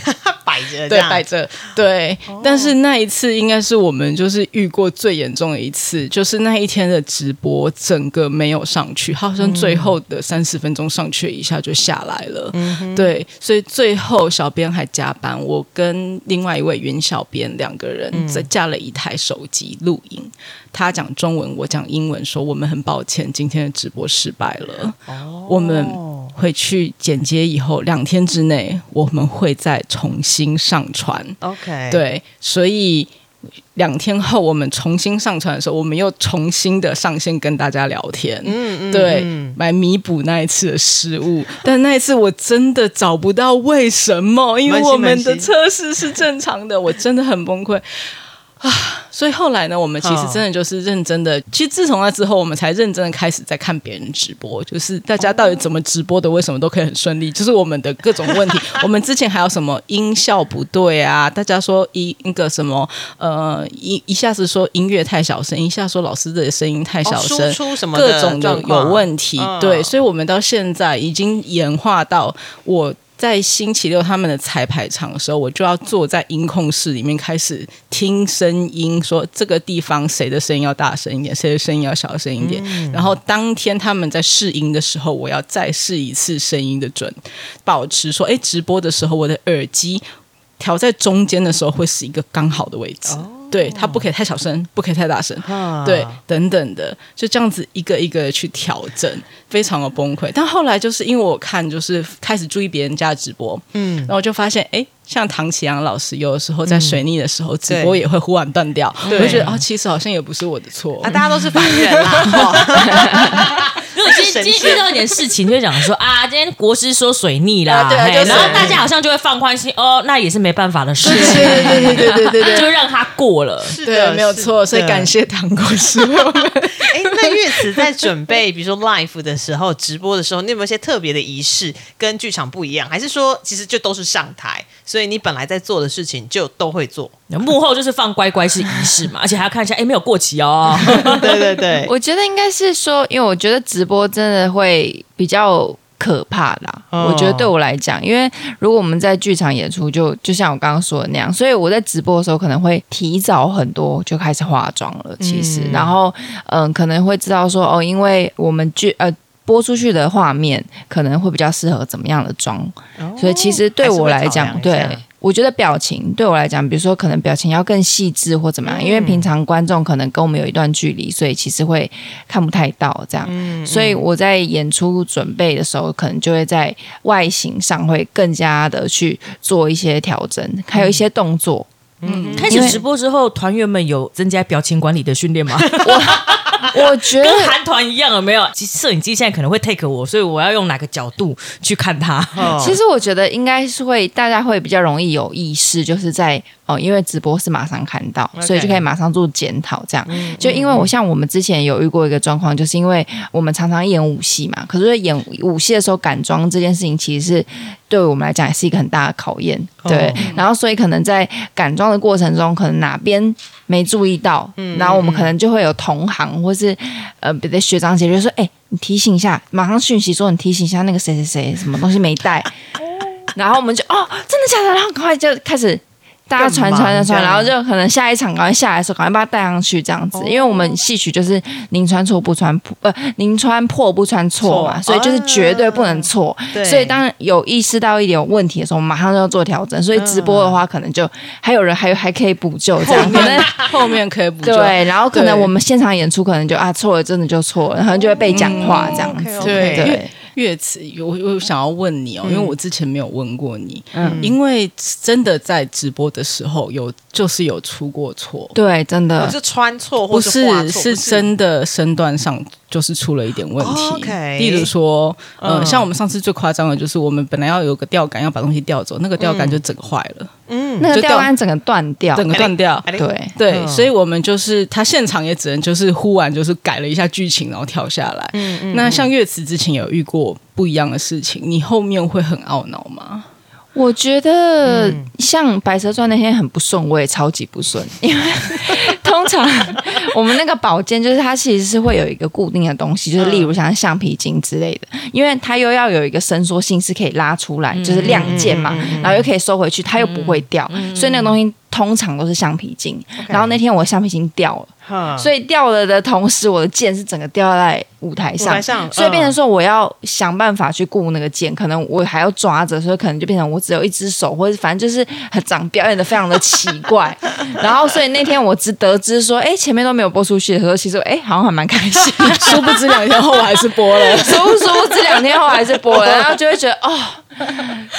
摆着，对，摆着，对。但是那一次应该是我们就是遇过最严重的一次，就是那一天的直播整个没有上去，好像最后的三十分钟上去一下就下来了。对，所以最后小编还加班，我跟另外一位云小编两个人再架了一台手机录音，他讲中文，我讲英文，说我们很抱歉今天的直播失败了。哦，我们。会去剪接以后两天之内，我们会再重新上传。OK，对，所以两天后我们重新上传的时候，我们又重新的上线跟大家聊天。嗯嗯，对，来弥补那一次的失误。但那一次我真的找不到为什么，因为我们的测试是正常的，我真的很崩溃。啊，所以后来呢，我们其实真的就是认真的。其实自从那之后，我们才认真的开始在看别人直播，就是大家到底怎么直播的，为什么都可以很顺利？就是我们的各种问题。[LAUGHS] 我们之前还有什么音效不对啊？大家说一那个什么呃一一下子说音乐太小声，一下说老师的声音太小声，各种的有问题。对，所以我们到现在已经演化到我。在星期六他们的彩排场的时候，我就要坐在音控室里面开始听声音，说这个地方谁的声音要大声一点，谁的声音要小声一点。然后当天他们在试音的时候，我要再试一次声音的准，保持说，哎，直播的时候我的耳机调在中间的时候会是一个刚好的位置。对，他不可以太小声，不可以太大声，对，等等的，就这样子一个一个去调整，非常的崩溃。但后来就是因为我看，就是开始注意别人家的直播，嗯，然后就发现，哎，像唐启阳老师，有的时候在水逆的时候，直播也会忽然断掉，我就觉得哦，其实好像也不是我的错，啊，大家都是凡人啦。[LAUGHS] 如果今今天遇到一点事情，就讲说啊，今天国师说水逆啦，对，然后大家好像就会放宽心，哦，那也是没办法的事情，对对对对对对，就让他过了，是的，没有错，所以感谢唐国师。[LAUGHS] 哎，那月子在准备，比如说 live 的时候，直播的时候，你有没有一些特别的仪式，跟剧场不一样？还是说，其实就都是上台，所以你本来在做的事情就都会做？幕后就是放乖乖是仪式嘛，[LAUGHS] 而且还要看一下，哎，没有过期哦。[LAUGHS] 对对对，我觉得应该是说，因为我觉得直播真的会比较可怕啦。我觉得对我来讲，因为如果我们在剧场演出，就就像我刚刚说的那样，所以我在直播的时候可能会提早很多就开始化妆了。其实，然后嗯，可能会知道说哦，因为我们剧呃播出去的画面可能会比较适合怎么样的妆，所以其实对我来讲，对。我觉得表情对我来讲，比如说可能表情要更细致或怎么样，因为平常观众可能跟我们有一段距离，所以其实会看不太到这样。所以我在演出准备的时候，可能就会在外形上会更加的去做一些调整，还有一些动作。嗯，开始直播之后，团员们有增加表情管理的训练吗？[LAUGHS] [LAUGHS] 我 [LAUGHS] 觉得跟韩团一样，有没有？摄影机现在可能会 take 我，所以我要用哪个角度去看他？[LAUGHS] 其实我觉得应该是会，大家会比较容易有意识，就是在。哦，因为直播是马上看到，所以就可以马上做检讨。这样，就因为我像我们之前有遇过一个状况，就是因为我们常常演武戏嘛，可是演武戏的时候赶妆这件事情，其实是对我们来讲也是一个很大的考验。对，然后所以可能在赶装的过程中，可能哪边没注意到，然后我们可能就会有同行或是呃别的学长姐就说：“哎，你提醒一下，马上讯息说你提醒一下那个谁谁谁什么东西没带。[LAUGHS] ”然后我们就哦，真的假的？然后赶快就开始。大家传传传传，然后就可能下一场赶快下来的时候，赶快把它带上去这样子。因为我们戏曲就是宁穿错不穿破，呃，宁穿破不穿错嘛，错所以就是绝对不能错。对所以当有意识到一点有问题的时候，我们马上就要做调整。所以直播的话，可能就还有人还还可以补救这样，可能。[LAUGHS] 后面可以补救。对，然后可能我们现场演出可能就啊错了，真的就错了，然后就会被讲话这样子。对，乐词，我我想要问你哦，因为我之前没有问过你，嗯。因为真的在直播的时候有就是有出过错，对，真的。我是穿错或不是是。是真的身段上就是出了一点问题。例如说，呃，嗯。像我们上次最夸张的就是我们本来要有个吊杆要把东西吊走，那个吊杆就整个坏了，嗯。那个吊杆整个断掉，整个断掉。哎对，对，嗯。所以我们就是他现场也只能就是忽然就是改了一下剧情，然后跳下来。嗯嗯那像乐词之前有遇过不一样的事情，你后面会很懊恼吗？我觉得嗯。像《白蛇传》那天很不顺，我也超级不顺，因为通常我们那个宝剑就是它其实是会有一个固定的东西，就是例如像橡皮筋之类的，因为它又要有一个伸缩性是可以拉出来，就是亮剑嘛，然后又可以收回去，它又不会掉，所以那个东西通常都是橡皮筋。然后那天我橡皮筋掉了。所以掉了的同时，我的剑是整个掉在舞台上，台上所以变成嗯说我要想办法去顾那个剑，可能我还要抓着，所以可能就变成我只有一只手，或者反正就是很长表演的非常的奇怪。[LAUGHS] 然后所以那天我只得知说，哎，前面都没有播出去的时候，其实哎好像还蛮开心，[LAUGHS] 殊不知两天后还是播了。殊 [LAUGHS] 不殊不知两天后还是播了，然后就会觉得哦。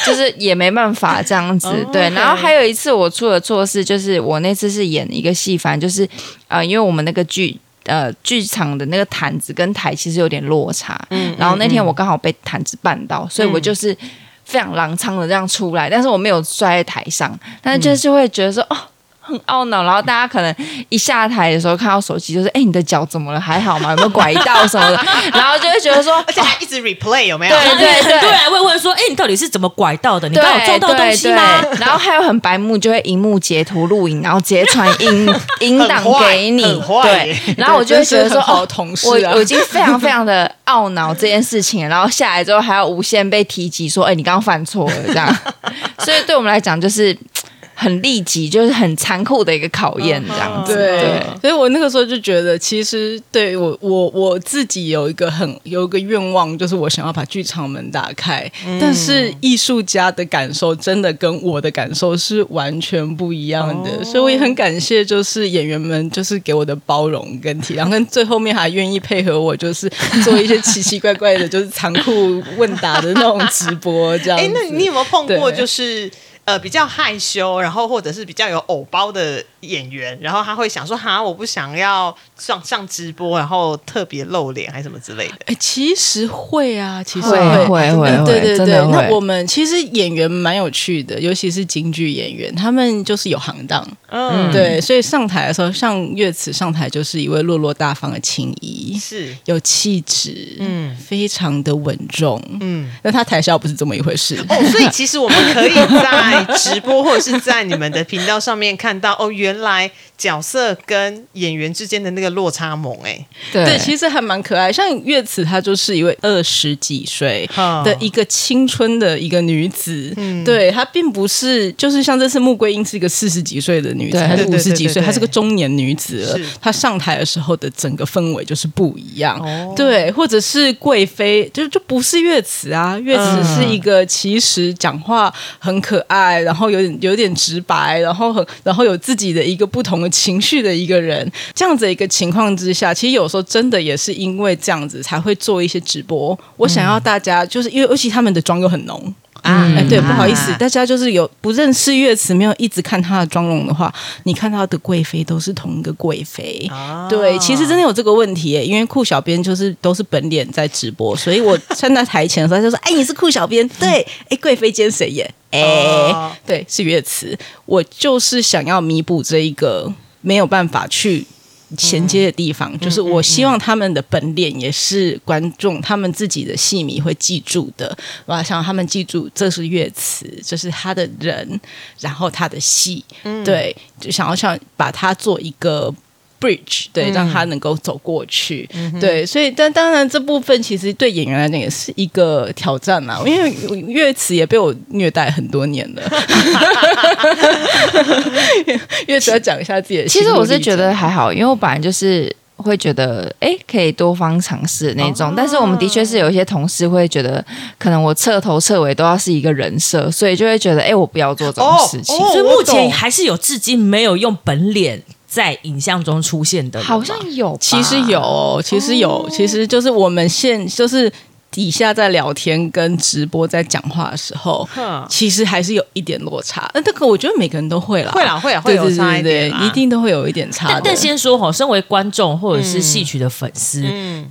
就是也没办法这样子，哦对。然后还有一次我出了错事，就是我那次是演一个戏，反正就是呃，因为我们那个剧呃剧场的那个毯子跟台其实有点落差，嗯然后那天我刚好被毯子绊到，所以我就是非常狼仓的这样出来，但是我没有摔在台上，但是就是会觉得说哦。很懊恼，然后大家可能一下台的时候看到手机，就是哎，你的脚怎么了？还好吗？有没有拐到什么的？然后就会觉得说，而且还一直 replay 有没有？对对很多人还会问说：“哎，你到底是怎么拐到的？你对刚好撞到东西吗对对然后还有很白目，就会荧幕截图录影，然后直接传音 [LAUGHS] 音档给你对，然后我就会觉得说，哦同事啊我我已经非常非常的懊恼这件事情，然后下来之后还要无限被提及说，哎，你刚刚犯错了这样，所以对我们来讲就是很立即，就是很残酷的一个考验这样子。对对，所以我那个时候就觉得，其实对我我我自己有一个很有一个愿望，就是我想要把剧场门打开。但是艺术家的感受真的跟我的感受是完全不一样的，所以我也很感谢，就是演员们就是给我的包容跟体谅，跟最后面还愿意配合我，就是做一些奇奇怪怪的，就是残酷问答的那种直播这样子。[LAUGHS] 哎，那你有没有碰过就是呃比较害羞，然后或者是比较有偶包的演员，然后他会想说哈，我不想要上上直播，然后特别露脸还是什么之类的。哎、其实会啊，其实会。会会嗯对对对那我们其实演员蛮有趣的，尤其是京剧演员，他们就是有行当，嗯，对，所以上台的时候，像乐慈上台就是一位落落大方的青衣，是，有气质，嗯。嗯，非常的稳重，嗯。那他台下不是这么一回事。哦，所以其实我们可以在直播或者是在你们的频道上面看到，哦，原来角色跟演员之间的那个落差萌、哎，对。对，其实还蛮可爱。像乐慈，她就是一位二十几岁的一个青春的一个女子，嗯。对她并不是就是像这次穆桂英是一个四十几岁的女子，对。还是五十几岁，她是个中年女子了。她上台的时候的整个氛围就是不一样，哦。对，或者是贵妃，就就不是乐慈啊，乐慈是一个其实讲话很可爱，然后有点有点直白，然后很然后有自己的一个不同的情绪的一个人，这样子一个情况之下，其实有时候真的也是因为这样子才会做一些直播。我想要大家就是因为尤其他们的妆又很浓。啊哎，对，不好意思，啊大家就是有不认识乐词，没有一直看她的妆容的话，你看到的贵妃都是同一个贵妃。啊对，其实真的有这个问题耶，因为酷小编就是都是本脸在直播，所以我站在台前的时候他就说：“哎，你是酷小编，对，[LAUGHS] 哎，贵妃今天谁演？哎，哦对，是乐词。我就是想要弥补这一个没有办法去。”衔接的地方，就是我希望他们的本脸也是观众他们自己的戏迷会记住的。我要想让他们记住，这是乐词，这是他的人，然后他的戏，对，就想要想把它做一个 bridge，对，让他能够走过去。对，所以但当然这部分其实对演员来讲也是一个挑战嘛，[LAUGHS] 因为乐词也被我虐待很多年了。[LAUGHS] 乐词要讲一下自己的，其实我是觉得还好，因为我本来就是会觉得，哎，可以多方尝试那种。但是我们的确是有一些同事会觉得，可能我彻头彻尾都要是一个人设，所以就会觉得，哎，我不要做这种事情。所以目前还是有至今没有用本脸在影像中出现的，好像有，其实有，其实有，其实就是我们现就是。底下在聊天跟直播在讲话的时候，其实还是有一点落差。那这个我觉得每个人都会啦，会啦，会啦，会有差一点，一定都会有一点差。但先说哈，身为观众或者是戏曲的粉丝，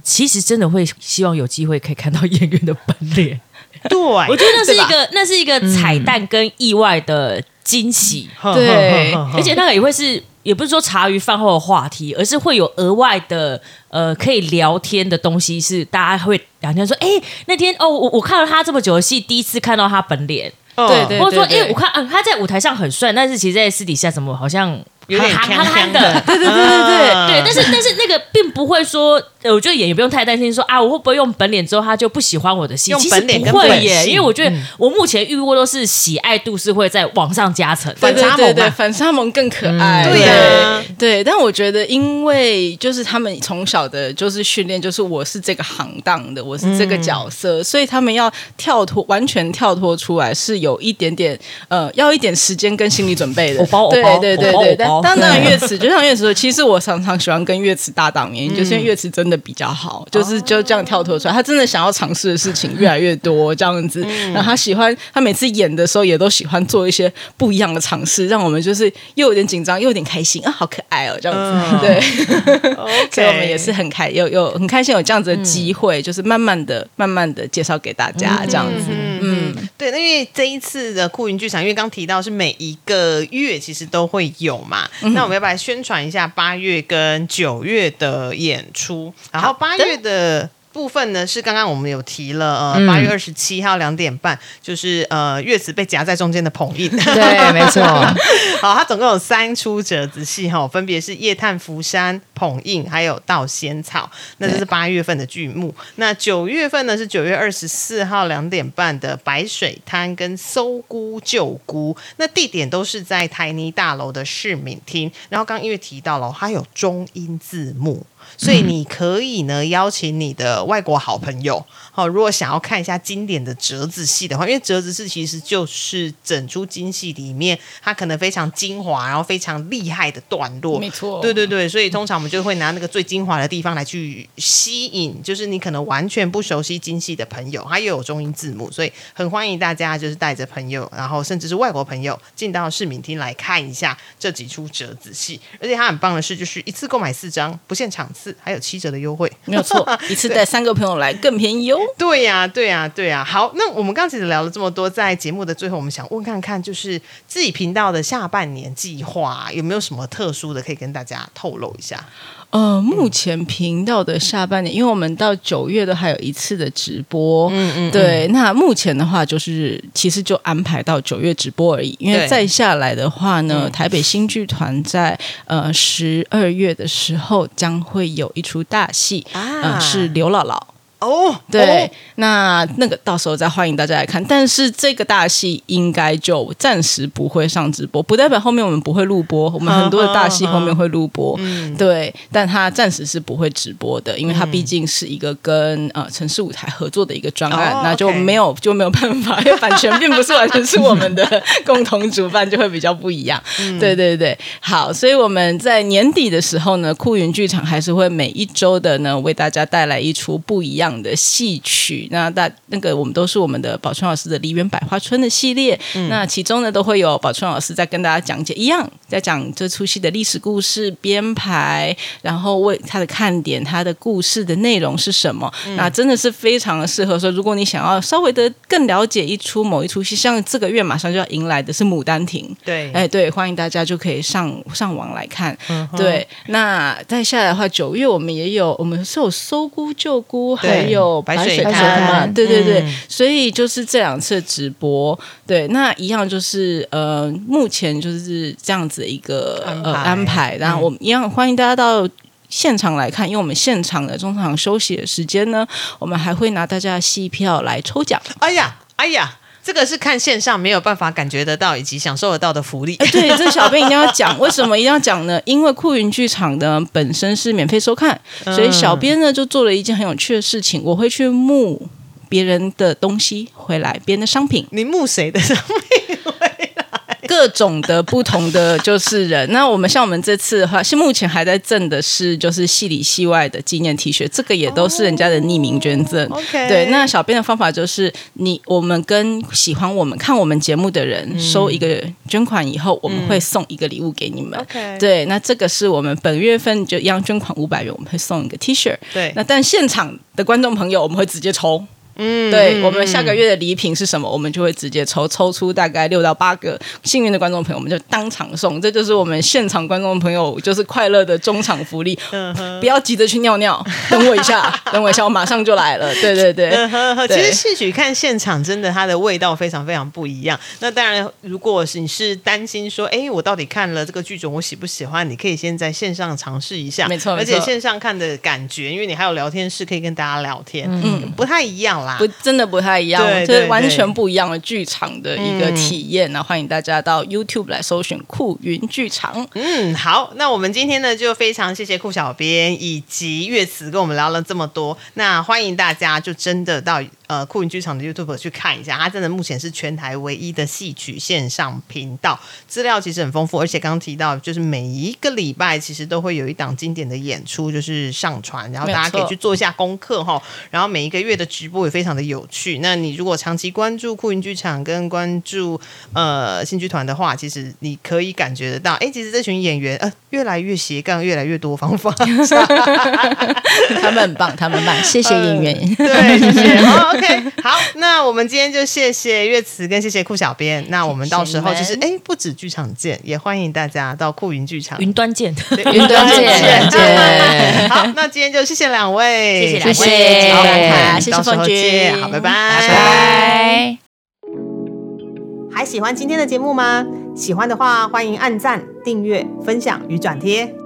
其实真的会希望有机会可以看到演员的本脸。对，我觉得那是一个，那是一个彩蛋跟意外的惊喜。[LAUGHS] 对，而且那个也会是。也不是说茶余饭后的话题，而是会有额外的呃可以聊天的东西，是大家会聊天说，哎，那天哦，我我看了他这么久的戏，第一次看到他本脸，对对，或者说，哎，我看嗯他在舞台上很帅，但是其实在私底下怎么好像。有点憨憨的，对对对对对对，但是但是那个并不会说，我觉得也也不用太担心，说啊，我会不会用本脸之后他就不喜欢我的戏？用本脸不会耶，因为我觉得我目前遇过都是喜爱度是会在往上加成，反差萌对，反差萌更可爱，对呀，对。但我觉得，因为就是他们从小的就是训练，就是我是这个行当的，我是这个角色，所以他们要跳脱，完全跳脱出来是有一点点呃，要一点时间跟心理准备的。[LAUGHS] 对对对对，但当然 [LAUGHS] 乐池。就像乐慈说，其实我常常喜欢跟乐慈搭档，原因就是因为乐慈真的比较好，就是就这样跳脱出来，他真的想要尝试的事情越来越多，这样子。然后他喜欢，他每次演的时候也都喜欢做一些不一样的尝试，让我们就是又有点紧张，又有点开心啊，好可爱哦，这样子。对，[LAUGHS] [LAUGHS] 所以我们也是很开，有有很开心有这样子的机会，就是慢慢的、慢慢的介绍给大家这样子。嗯，对，那因为这一次的酷云剧场，因为刚提到是每一个月其实都会有嘛，那我们要不要？宣传一下八月跟九月的演出，然后八月的。部分呢是刚刚我们有提了，呃，八月二十七号两点半，就是呃月子被夹在中间的捧印，对，没错。[LAUGHS] 好，它总共有三出折子戏哈，分别是夜探福山捧印，还有稻仙草，那这是八月份的剧目。那九月份呢是九月二十四号两点半的白水滩跟搜姑救姑，那地点都是在台泥大楼的市民厅。然后刚因为提到了，它有中英字幕。所以你可以呢邀请你的外国好朋友，好，如果想要看一下经典的折子戏的话，因为折子戏其实就是整出京戏里面它可能非常精华，然后非常厉害的段落，没错，对对对，所以通常我们就会拿那个最精华的地方来去吸引，就是你可能完全不熟悉京戏的朋友，它又有中英字幕，所以很欢迎大家就是带着朋友，然后甚至是外国朋友进到市民厅来看一下这几出折子戏，而且它很棒的是，就是一次购买四张，不限场。次还有七折的优惠，没有错，[LAUGHS] 一次带三个朋友来更便宜哦。对呀，对呀，对呀。好，那我们刚其实聊了这么多，在节目的最后，我们想问看看，就是自己频道的下半年计划有没有什么特殊的可以跟大家透露一下？呃，目前频道的下半年，因为我们到九月都还有一次的直播，嗯嗯，对。那目前的话，就是其实就安排到九月直播而已。因为再下来的话呢，台北新剧团在呃十二月的时候将会有一出大戏，啊，是刘姥姥。哦，对，那那个到时候再欢迎大家来看。但是这个大戏应该就暂时不会上直播，不代表后面我们不会录播。我们很多的大戏后面会录播，对，但它暂时是不会直播的，因为它毕竟是一个跟呃城市舞台合作的一个专案，那就没有就没有办法，因为版权并不是完全是我们的共同主办，就会比较不一样。[LAUGHS] 对对对，好，所以我们在年底的时候呢，酷云剧场还是会每一周的呢为大家带来一出不一样。的戏曲，那大那个我们都是我们的宝春老师的梨园百花村的系列，那其中呢都会有宝春老师在跟大家讲解，一样在讲这出戏的历史故事编排，然后为它的看点，它的故事的内容是什么？那真的是非常的适合说，如果你想要稍微的更了解一出某一出戏，像这个月马上就要迎来的是《牡丹亭》，对，哎对，欢迎大家就可以上上网来看。对，那再下来的话，九月我们也有，我们是有搜姑救姑，还还有白水滩滩嘛，对对对，嗯。所以就是这两次直播，对，那一样就是呃，目前就是这样子一个呃安排，然后我们一样欢迎大家到。现场来看，因为我们现场的中场休息的时间呢，我们还会拿大家的戏票来抽奖。哎呀，哎呀，这个是看线上没有办法感觉得到以及享受得到的福利。哎，对，这小编一定要讲，[LAUGHS] 为什么一定要讲呢？因为酷云剧场呢本身是免费收看，所以小编呢就做了一件很有趣的事情，我会去募别人的东西回来，别人的商品。你募谁的商品？[LAUGHS] 各种的不同的就是人。那我们像我们这次的话，是目前还在赠的是就是戏里戏外的纪念 T 恤，这个也都是人家的匿名捐赠。OK 对，那小编的方法就是你我们跟喜欢我们看我们节目的人收一个捐款以后，我们会送一个礼物给你们。OK 对，那这个是我们本月份就一样捐款五百元，我们会送一个 T 恤。对那但现场的观众朋友，我们会直接抽。嗯对我们下个月的礼品是什么，我们就会直接抽，抽出大概六到八个幸运的观众朋友，我们就当场送。这就是我们现场观众朋友就是快乐的中场福利。[LAUGHS] 不要急着去尿尿，等我一下，等我一下，我马上就来了。对对对，其对实戏曲看现场真的它的味道非常非常不一样。那当然，如果是你是担心说，哎，我到底看了这个剧种我喜不喜欢，你可以先在线上尝试一下。没错而且线上看的感觉，因为你还有聊天室可以跟大家聊天，嗯，不太一样啦。不真的不太一样对，这是完全不一样的剧场的一个体验。那欢迎大家到 YouTube 来搜寻酷云剧场。嗯，好，那我们今天呢就非常谢谢酷小编以及月慈跟我们聊了这么多。那欢迎大家就真的到呃酷云剧场的 YouTube 去看一下，它真的目前是全台唯一的戏曲线上频道，资料其实很丰富，而且刚刚提到就是每一个礼拜其实都会有一档经典的演出就是上传，然后大家可以去做一下功课哈。然后每一个月的直播也非常的有趣。那你如果长期关注酷云剧场跟关注呃新剧团的话，其实你可以感觉得到，哎，其实这群演员呃越来越斜杠，越来越多方法。[LAUGHS] 他们很棒，他们很棒，谢谢演员。对，谢谢。[LAUGHS] 好，OK，好，那我们今天就谢谢岳慈跟谢谢酷小编。那我们到时候就是哎，不止剧场见，也欢迎大家到酷云剧场。云端见。对 [LAUGHS] 云端见见见 [LAUGHS] 好，那今天就谢谢两位，谢谢两位谢谢凤君见好，拜拜，拜拜。还喜欢今天的节目吗？喜欢的话，欢迎按赞、订阅、分享与转贴。